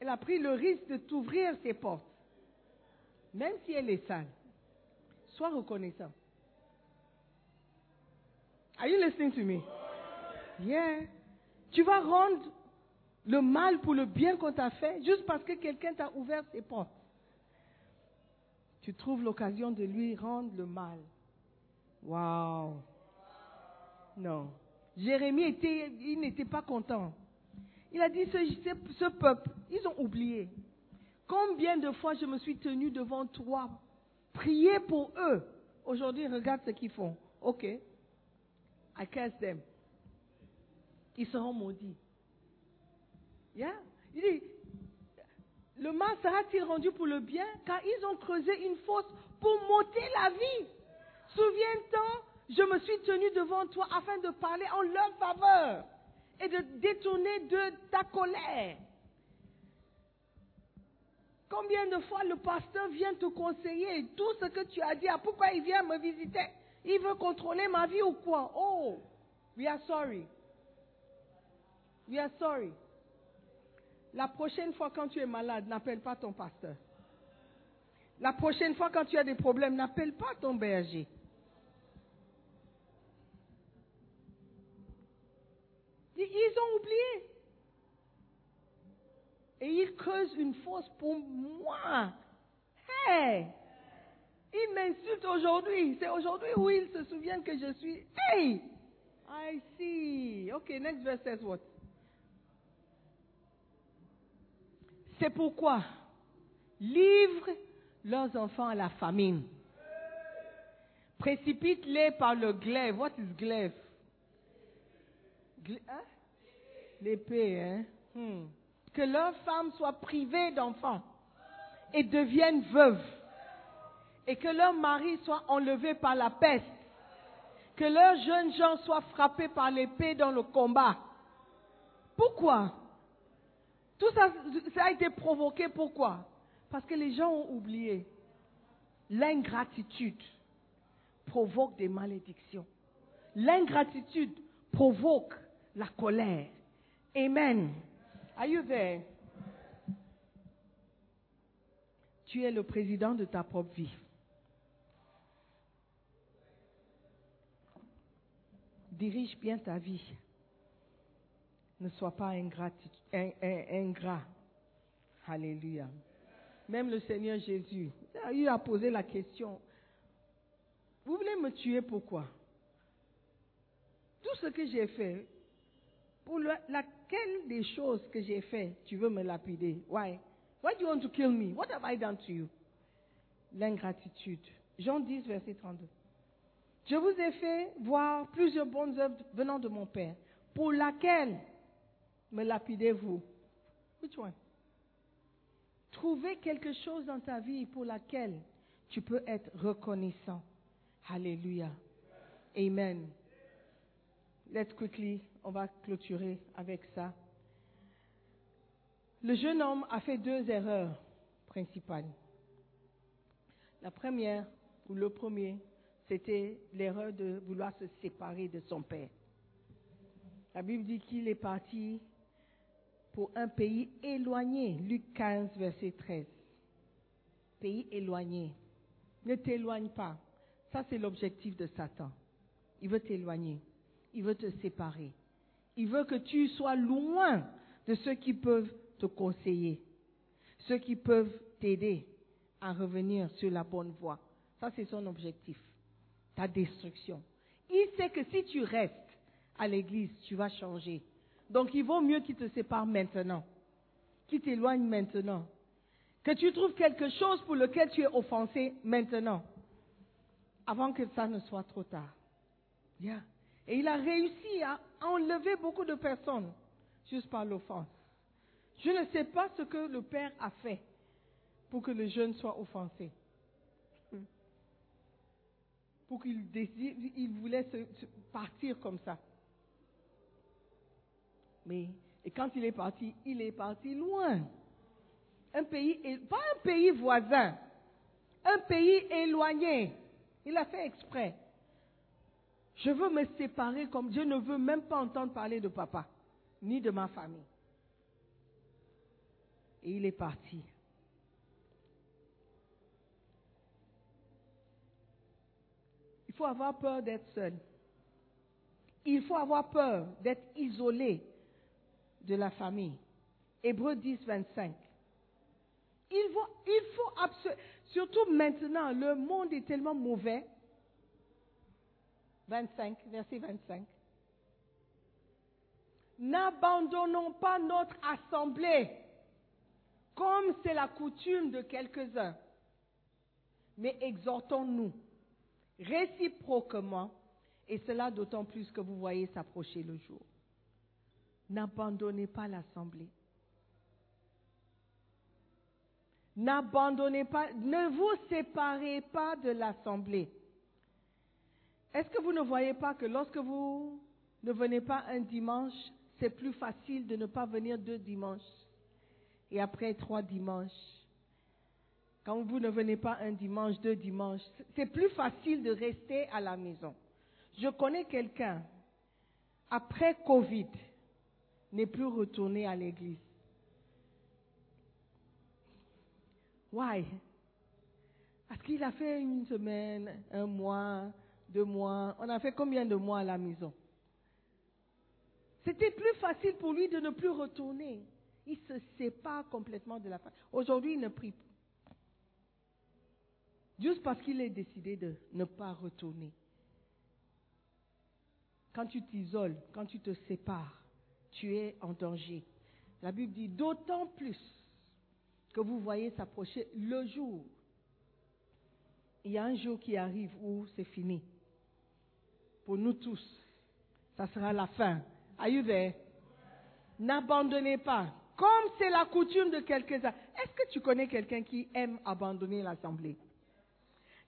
Elle a pris le risque de t'ouvrir ses portes. Même si elle est sale. Sois reconnaissant. Are you listening to me? Yeah. Tu vas rendre le mal pour le bien qu'on t'a fait juste parce que quelqu'un t'a ouvert ses portes. Tu trouves l'occasion de lui rendre le mal. Wow. Non. Jérémie était, il n'était pas content. Il a dit, ce peuple, ils ont oublié. Combien de fois je me suis tenu devant toi, prier pour eux. Aujourd'hui, regarde ce qu'ils font. Ok. I curse them. Ils seront maudits. Yeah? Il dit, le mal sera-t-il rendu pour le bien? Car ils ont creusé une fosse pour m'ôter la vie. Souviens-toi, je me suis tenu devant toi afin de parler en leur faveur et de détourner de ta colère. Combien de fois le pasteur vient te conseiller tout ce que tu as dit, ah, pourquoi il vient me visiter? Il veut contrôler ma vie ou quoi? Oh, we are sorry. We are sorry. La prochaine fois quand tu es malade, n'appelle pas ton pasteur. La prochaine fois quand tu as des problèmes, n'appelle pas ton berger. Ils- ont oublié. Et ils creusent une fosse pour moi. Hey! Ils m'insultent aujourd'hui. C'est aujourd'hui où ils se souviennent que je suis. Hey! I see. Okay, next verse says what? C'est pourquoi livre leurs enfants à la famine. Précipite-les par le glaive. What is glaive? Gl- hein? L'épée, hein? Hmm. Que leurs femmes soient privées d'enfants et deviennent veuves. Et que leurs maris soient enlevés par la peste. Que leurs jeunes gens soient frappés par l'épée dans le combat. Pourquoi? Tout ça, a été provoqué pourquoi? Parce que les gens ont oublié. L'ingratitude provoque des malédictions. L'ingratitude provoque la colère. Amen. Are you there? Tu es le président de ta propre vie. Dirige bien ta vie. Ne sois pas ingrat. Alléluia. Même le Seigneur Jésus, il a posé la question. Vous voulez me tuer pourquoi? Tout ce que j'ai fait, pour le- laquelle des choses que j'ai fait, tu veux me lapider? Why? Why do you want to kill me? What have I done to you? L'ingratitude. Jean 10, verset 32. Je vous ai fait voir plusieurs bonnes œuvres venant de mon Père. Pour laquelle me lapidez-vous Which one? Trouvez quelque chose dans ta vie pour laquelle tu peux être reconnaissant. Alléluia. Amen. Let's quickly, on va clôturer avec ça. Le jeune homme a fait deux erreurs principales. La première, ou le premier, c'était l'erreur de vouloir se séparer de son père. La Bible dit qu'il est parti pour un pays éloigné. Luc 15, verset 13. Pays éloigné. Ne t'éloigne pas. Ça, c'est l'objectif de Satan. Il veut t'éloigner. Il veut te séparer. Il veut que tu sois loin de ceux qui peuvent te conseiller, ceux qui peuvent t'aider à revenir sur la bonne voie. Ça, c'est son objectif. Ta destruction. Il sait que si tu restes à l'église, tu vas changer. Donc, il vaut mieux qu'il te sépare maintenant, qu'il t'éloigne maintenant, que tu trouves quelque chose pour lequel tu es offensé maintenant, avant que ça ne soit trop tard. Yeah. Et il a réussi à enlever beaucoup de personnes juste par l'offense. Je ne sais pas ce que le Père a fait pour que le jeune soit offensé. pour qu'il il voulait se, se partir comme ça. Mais, et quand il est parti, il est parti loin. Un pays, pas un pays voisin, un pays éloigné. Il a fait exprès. Je veux me séparer comme Dieu ne veut même pas entendre parler de papa, ni de ma famille. Et il est parti. Il faut avoir peur d'être seul. Il faut avoir peur d'être isolé de la famille. Hébreu 10, 25. Il faut, il faut surtout maintenant, le monde est tellement mauvais. 25, verset 25. N'abandonnons pas notre assemblée, comme c'est la coutume de quelques-uns, mais exhortons-nous réciproquement, et cela d'autant plus que vous voyez s'approcher le jour. N'abandonnez pas l'assemblée. N'abandonnez pas, ne vous séparez pas de l'assemblée. Est-ce que vous ne voyez pas que lorsque vous ne venez pas un dimanche, c'est plus facile de ne pas venir deux dimanches et après trois dimanches? Quand vous ne venez pas un dimanche, deux dimanches, c'est plus facile de rester à la maison. Je connais quelqu'un, après Covid, n'est plus retourné à l'église. Why? Parce qu'il a fait une semaine, un mois, deux mois. On a fait combien de mois à la maison? C'était plus facile pour lui de ne plus retourner. Il se sépare complètement de la famille. Aujourd'hui, il ne prie plus. Juste parce qu'il a décidé de ne pas retourner. Quand tu t'isoles, quand tu te sépares, tu es en danger. La Bible dit d'autant plus que vous voyez s'approcher le jour. Il y a un jour qui arrive où c'est fini. Pour nous tous, ça sera la fin. Are you there? N'abandonnez pas. Comme c'est la coutume de quelques-uns. Est-ce que tu connais quelqu'un qui aime abandonner l'assemblée?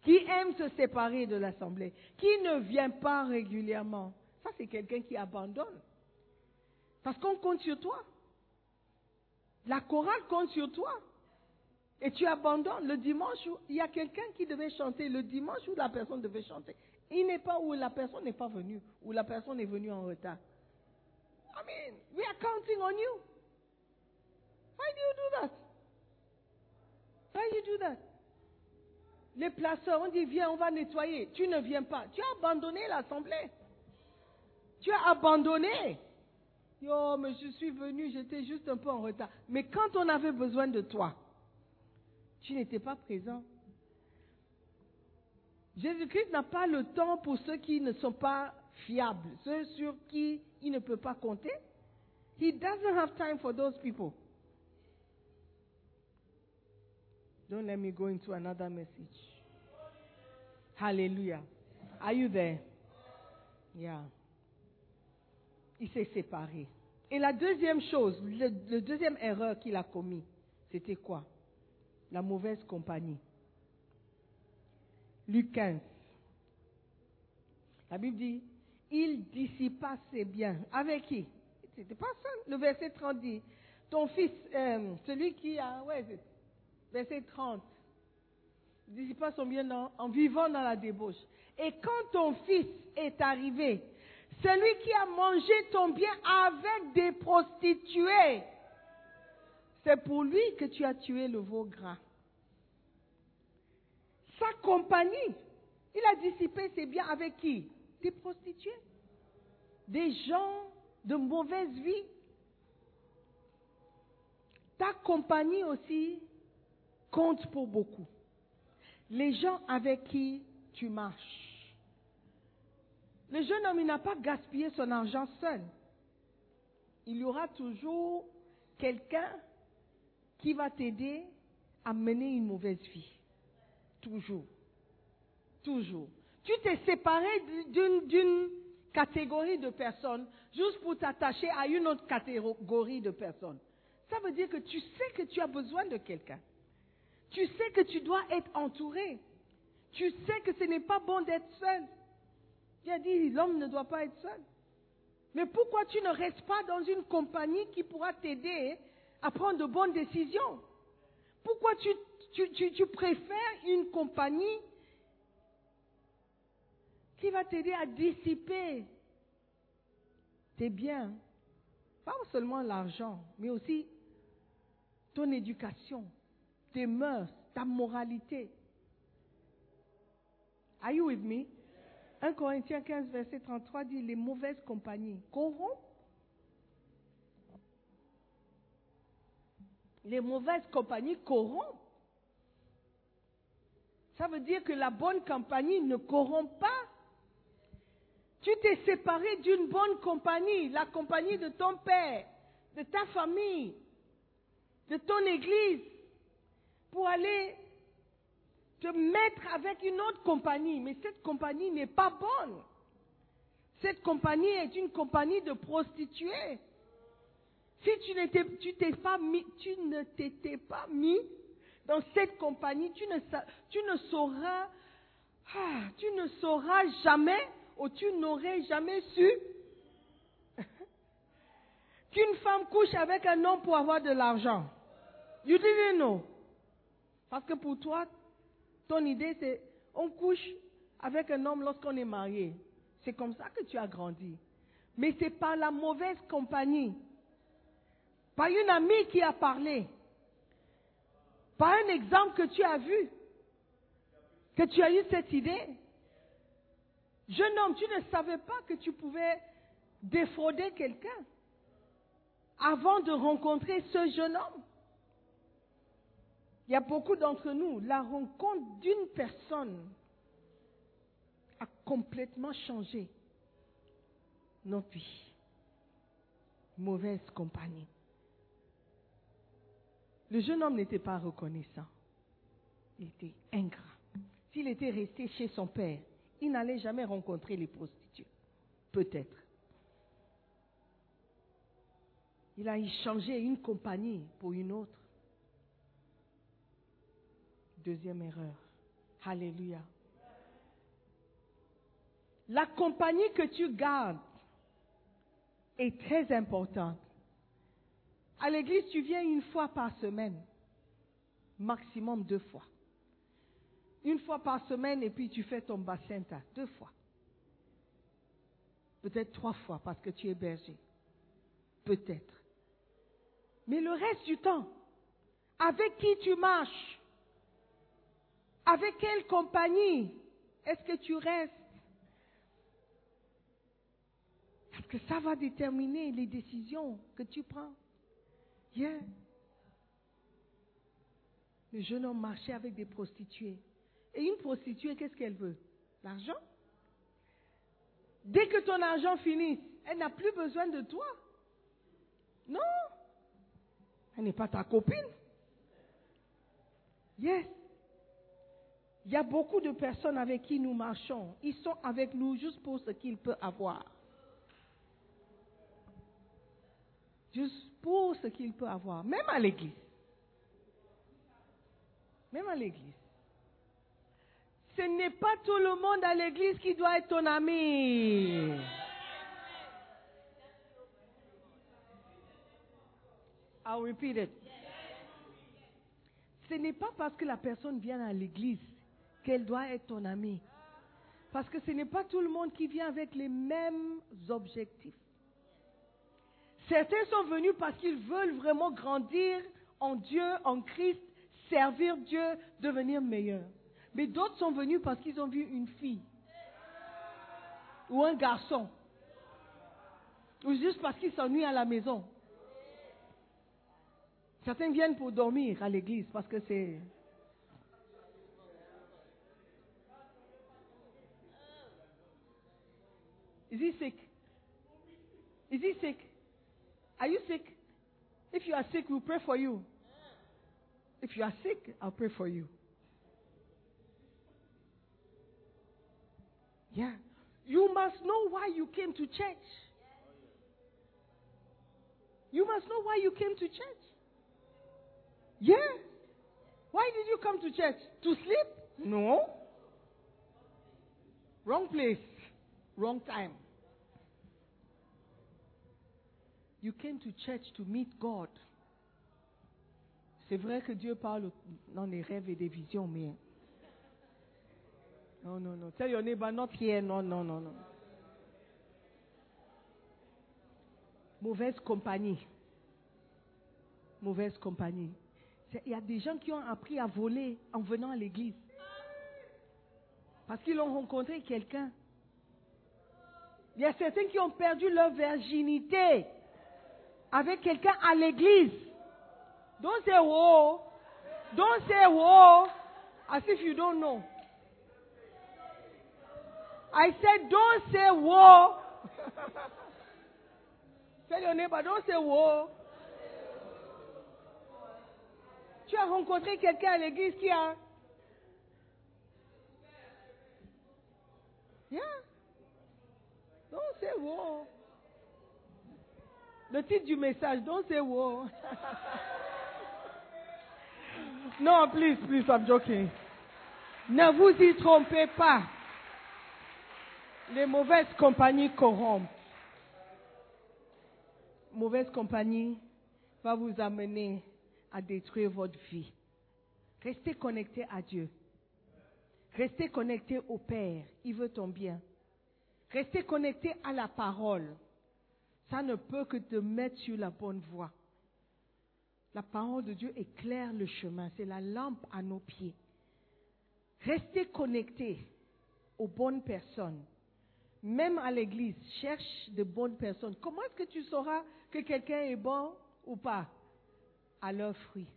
Qui aime se séparer de l'assemblée? Qui ne vient pas régulièrement? Ça, c'est quelqu'un qui abandonne. Parce qu'on compte sur toi. La chorale compte sur toi. Et tu abandonnes le dimanche où il y a quelqu'un qui devait chanter, le dimanche où la personne devait chanter. Il n'est pas où la personne n'est pas venue, ou la personne est venue en retard. I mean, we are counting on you. Why do you do that? Why do you do that? Les placeurs, on dit viens, on va nettoyer. Tu ne viens pas. Tu as abandonné l'assemblée. Tu as abandonné. Yo, mais je suis venu, j'étais juste un peu en retard. Mais quand on avait besoin de toi, tu n'étais pas présent. Jésus-Christ n'a pas le temps pour ceux qui ne sont pas fiables, ceux sur qui il ne peut pas compter. He doesn't have time for those people. Don't let me go into another message. Hallelujah. Are you there? Yeah. Il s'est séparé. Et la deuxième chose, le, deuxième erreur qu'il a commis, c'était quoi? La mauvaise compagnie. Luc 15. La Bible dit, il dissipa ses biens. Avec qui? C'était pas ça. Le verset 30 dit, ton fils, euh, celui qui a, ouais, verset 30, dissipa son bien en, en vivant dans la débauche. Et quand ton fils est arrivé, celui qui a mangé ton bien avec des prostituées, c'est pour lui que tu as tué le veau gras. Sa compagnie, il a dissipé ses biens avec qui? Des prostituées. Des gens de mauvaise vie. Ta compagnie aussi compte pour beaucoup. Les gens avec qui tu marches. Le jeune homme, n'a pas gaspillé son argent seul. Il y aura toujours quelqu'un qui va t'aider à mener une mauvaise vie. Toujours. Toujours. Tu t'es séparé d'une, d'une catégorie de personnes juste pour t'attacher à une autre catégorie de personnes. Ça veut dire que tu sais que tu as besoin de quelqu'un. Tu sais que tu dois être entouré. Tu sais que ce n'est pas bon d'être seul. Il a dit, l'homme ne doit pas être seul. Mais pourquoi tu ne restes pas dans une compagnie qui pourra t'aider à prendre de bonnes décisions? Pourquoi tu, tu, tu, tu préfères une compagnie qui va t'aider à dissiper tes biens? Pas seulement l'argent, mais aussi ton éducation, tes mœurs, ta moralité. Are you with me? 1 Corinthiens 15, verset 33 dit Les mauvaises compagnies corrompent. Les mauvaises compagnies corrompent. Ça veut dire que la bonne compagnie ne corrompt pas. Tu t'es séparé d'une bonne compagnie, la compagnie de ton père, de ta famille, de ton église, pour aller te mettre avec une autre compagnie. Mais cette compagnie n'est pas bonne. Cette compagnie est une compagnie de prostituées. Si tu, pas tu ne t'étais pas mis dans cette compagnie, tu ne, tu sauras, ah, tu ne sauras jamais, ou tu n'aurais jamais su qu'une femme couche avec un homme pour avoir de l'argent. You didn't know. Parce que pour toi, ton idée c'est on couche avec un homme lorsqu'on est marié. C'est comme ça que tu as grandi. Mais c'est par la mauvaise compagnie. Par une amie qui a parlé. Par un exemple que tu as vu. Que tu as eu cette idée. Jeune homme, tu ne savais pas que tu pouvais défrauder quelqu'un avant de rencontrer ce jeune homme. Il y a beaucoup d'entre nous, la rencontre d'une personne a complètement changé notre vie. Mauvaise compagnie. Le jeune homme n'était pas reconnaissant. Il était ingrat. S'il était resté chez son père, il n'allait jamais rencontrer les prostituées. Peut-être. Il a échangé une compagnie pour une autre. Deuxième erreur. Alléluia. La compagnie que tu gardes est très importante. À l'église, tu viens une fois par semaine, maximum deux fois. Une fois par semaine et puis tu fais ton bassin deux fois. Peut-être trois fois parce que tu es berger. Peut-être. Mais le reste du temps, avec qui tu marches Avec quelle compagnie est-ce que tu restes? Parce que ça va déterminer les décisions que tu prends. Yeah. Le jeune homme marchait avec des prostituées. Et une prostituée, qu'est-ce qu'elle veut? L'argent? Dès que ton argent finisse, elle n'a plus besoin de toi. Non. Elle n'est pas ta copine. Yes. Il y a beaucoup de personnes avec qui nous marchons. Ils sont avec nous juste pour ce qu'ils peuvent avoir. Juste pour ce qu'ils peuvent avoir. Même à l'église. Même à l'église. Ce n'est pas tout le monde à l'église qui doit être ton ami. I'll repeat it. Ce n'est pas parce que la personne vient à l'église qu'elle doit être ton amie. Parce que ce n'est pas tout le monde qui vient avec les mêmes objectifs. Certains sont venus parce qu'ils veulent vraiment grandir en Dieu, en Christ, servir Dieu, devenir meilleurs. Mais d'autres sont venus parce qu'ils ont vu une fille ou un garçon. Ou juste parce qu'ils s'ennuient à la maison. Certains viennent pour dormir à l'église parce que c'est... Is he sick? Is he sick? Are you sick? If you are sick, we'll pray for you. If you are sick, I'll pray for you. Yeah. You must know why you came to church. You must know why you came to church. Yeah. Why did you come to church? To sleep? No. Wrong place, wrong time. You came to church to meet God. C'est vrai que Dieu parle dans les rêves et des visions, mais. Non, non, non. Tell your neighbor, not here. Non, non, non, non. Mauvaise compagnie. Mauvaise compagnie. Il y a des gens qui ont appris à voler en venant à l'église. Parce qu'ils ont rencontré quelqu'un. Il y a certains qui ont perdu leur virginité avec quelqu'un à l'église. Don't say whoa. Don't say whoa as if you don't know. I said don't say whoa. Tell your neighbor, don't say whoa. Tu as rencontré quelqu'un à l'église qui a. Yeah. Don't say whoa. Le titre du message, don't say whoa. non, please, please, I'm joking. Ne vous y trompez pas. Les mauvaises compagnies corrompent. Mauvaise compagnie va vous amener à détruire votre vie. Restez connecté à Dieu. Restez connecté au Père. Il veut ton bien. Restez connecté à la parole. Ça ne peut que te mettre sur la bonne voie. La parole de Dieu éclaire le chemin. C'est la lampe à nos pieds. Restez connecté aux bonnes personnes. Même à l'église, cherche de bonnes personnes. Comment est-ce que tu sauras que quelqu'un est bon ou pas? À leurs fruits.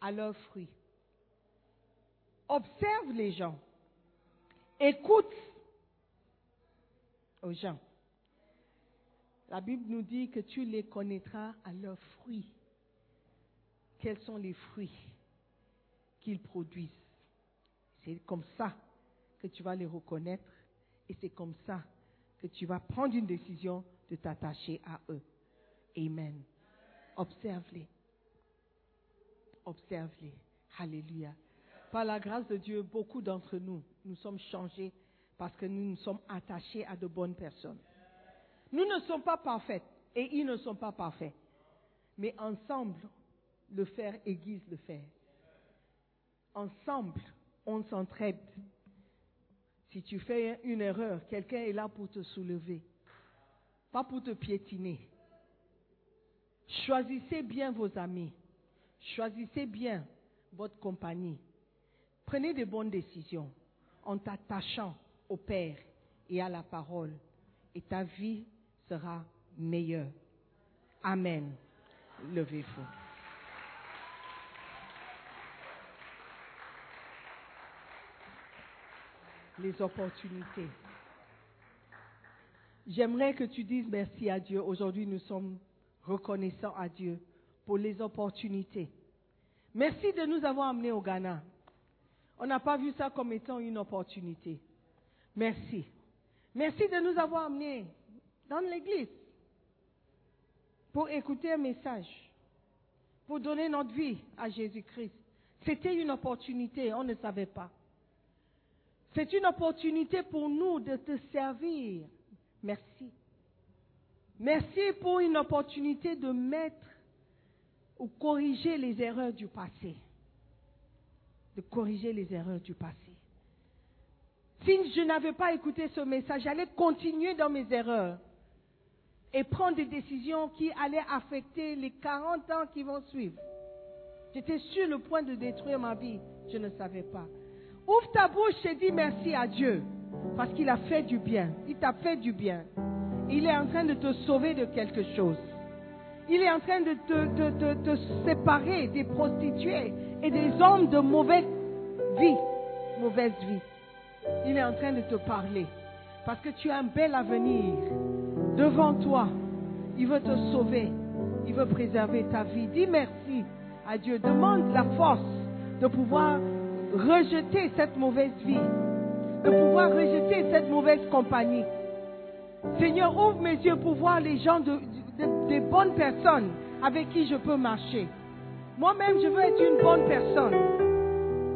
À leurs fruits. Observe les gens. Écoute aux gens. La Bible nous dit que tu les connaîtras à leurs fruits. Quels sont les fruits qu'ils produisent? C'est comme ça que tu vas les reconnaître et c'est comme ça que tu vas prendre une décision de t'attacher à eux. Amen. Observe-les. Observe-les. Alléluia. Par la grâce de Dieu, beaucoup d'entre nous, nous sommes changés parce que nous nous sommes attachés à de bonnes personnes. Nous ne sommes pas parfaits et ils ne sont pas parfaits. Mais ensemble, le fer aiguise le fer. Ensemble, on s'entraide. Si tu fais une erreur, quelqu'un est là pour te soulever, pas pour te piétiner. Choisissez bien vos amis. Choisissez bien votre compagnie. Prenez de bonnes décisions en t'attachant au Père et à la parole. Et ta vie sera meilleure. Amen. Levez-vous. Les opportunités. J'aimerais que tu dises merci à Dieu. Aujourd'hui, nous sommes reconnaissants à Dieu pour les opportunités. Merci de nous avoir amenés au Ghana. On n'a pas vu ça comme étant une opportunité. Merci. Merci de nous avoir amenés dans l'église pour écouter un message, pour donner notre vie à Jésus-Christ. C'était une opportunité, on ne savait pas. C'est une opportunité pour nous de te servir. Merci. Merci pour une opportunité de mettre ou corriger les erreurs du passé. De corriger les erreurs du passé. Si je n'avais pas écouté ce message, j'allais continuer dans mes erreurs et prendre des décisions qui allaient affecter les 40 ans qui vont suivre. J'étais sur le point de détruire ma vie. Je ne savais pas. Ouvre ta bouche et dis merci à Dieu. Parce qu'il a fait du bien. Il t'a fait du bien. Il est en train de te sauver de quelque chose. Il est en train de te, séparer des prostituées et des hommes de mauvaise vie. Mauvaise vie. Il est en train de te parler. Parce que tu as un bel avenir devant toi. Il veut te sauver. Il veut préserver ta vie. Dis merci à Dieu. Demande la force de pouvoir rejeter cette mauvaise vie. De pouvoir rejeter cette mauvaise compagnie. Seigneur, ouvre mes yeux pour voir les gens de, de- des bonnes personnes avec qui je peux marcher. Moi-même, je veux être une bonne personne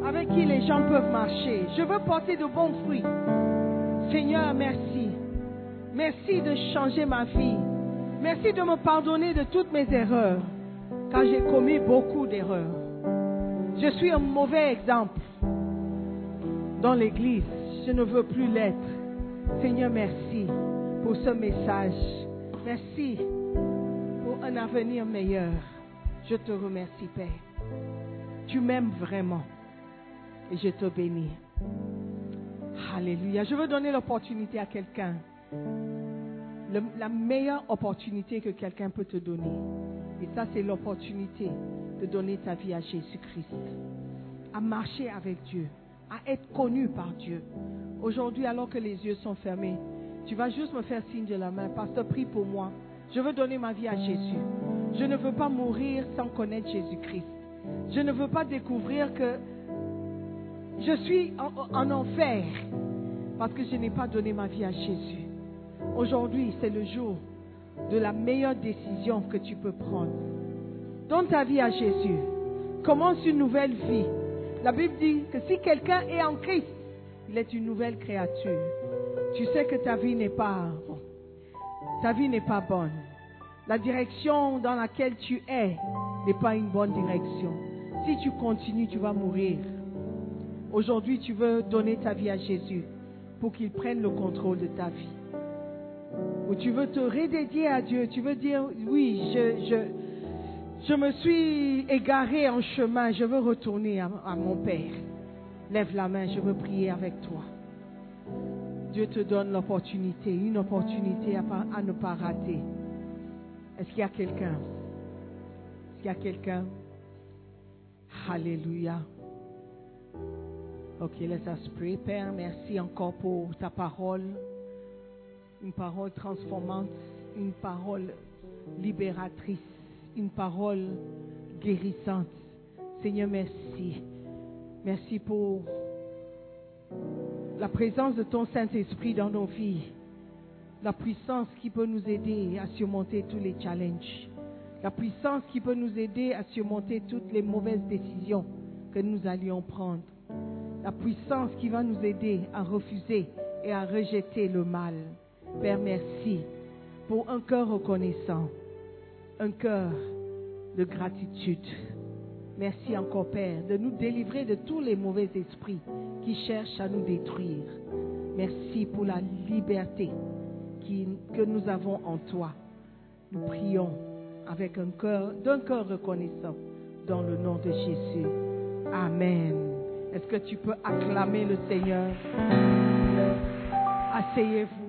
avec qui les gens peuvent marcher. Je veux porter de bons fruits. Seigneur, merci. Merci de changer ma vie. Merci de me pardonner de toutes mes erreurs, car j'ai commis beaucoup d'erreurs. Je suis un mauvais exemple dans l'Église. Je ne veux plus l'être. Seigneur, merci pour ce message. Merci pour un avenir meilleur. Je te remercie, Père. Tu m'aimes vraiment et je te bénis. Alléluia. Je veux donner l'opportunité à quelqu'un. La meilleure opportunité que quelqu'un peut te donner. Et ça, c'est l'opportunité de donner ta vie à Jésus-Christ. À marcher avec Dieu. À être connu par Dieu. Aujourd'hui, alors que les yeux sont fermés, tu vas juste me faire signe de la main. Pasteur, prie pour moi. Je veux donner ma vie à Jésus. Je ne veux pas mourir sans connaître Jésus-Christ. Je ne veux pas découvrir que je suis en enfer parce que je n'ai pas donné ma vie à Jésus. Aujourd'hui, c'est le jour de la meilleure décision que tu peux prendre. Donne ta vie à Jésus. Commence une nouvelle vie. La Bible dit que si quelqu'un est en Christ, il est une nouvelle créature. Tu sais que ta vie n'est pas. Ta vie n'est pas bonne. La direction dans laquelle tu es n'est pas une bonne direction. Si tu continues, tu vas mourir. Aujourd'hui, tu veux donner ta vie à Jésus pour qu'il prenne le contrôle de ta vie. Ou tu veux te redédier à Dieu. Tu veux dire, oui, je, je, je me suis égaré en chemin. Je veux retourner à, mon Père. Lève la main, je veux prier avec toi. Dieu te donne l'opportunité, une opportunité à, ne pas rater. Est-ce qu'il y a quelqu'un? Est-ce qu'il y a quelqu'un? Alléluia. Ok, let us pray. Père, merci encore pour ta parole. Une parole transformante, une parole libératrice, une parole guérissante. Seigneur, merci. Merci pour la présence de ton Saint-Esprit dans nos vies. La puissance qui peut nous aider à surmonter tous les challenges. La puissance qui peut nous aider à surmonter toutes les mauvaises décisions que nous allions prendre. La puissance qui va nous aider à refuser et à rejeter le mal. Père, merci pour un cœur reconnaissant, un cœur de gratitude. Merci encore, Père, de nous délivrer de tous les mauvais esprits qui cherchent à nous détruire. Merci pour la liberté que nous avons en toi. Nous prions avec un cœur, d'un cœur reconnaissant dans le nom de Jésus. Amen. Est-ce que tu peux acclamer le Seigneur? Asseyez-vous.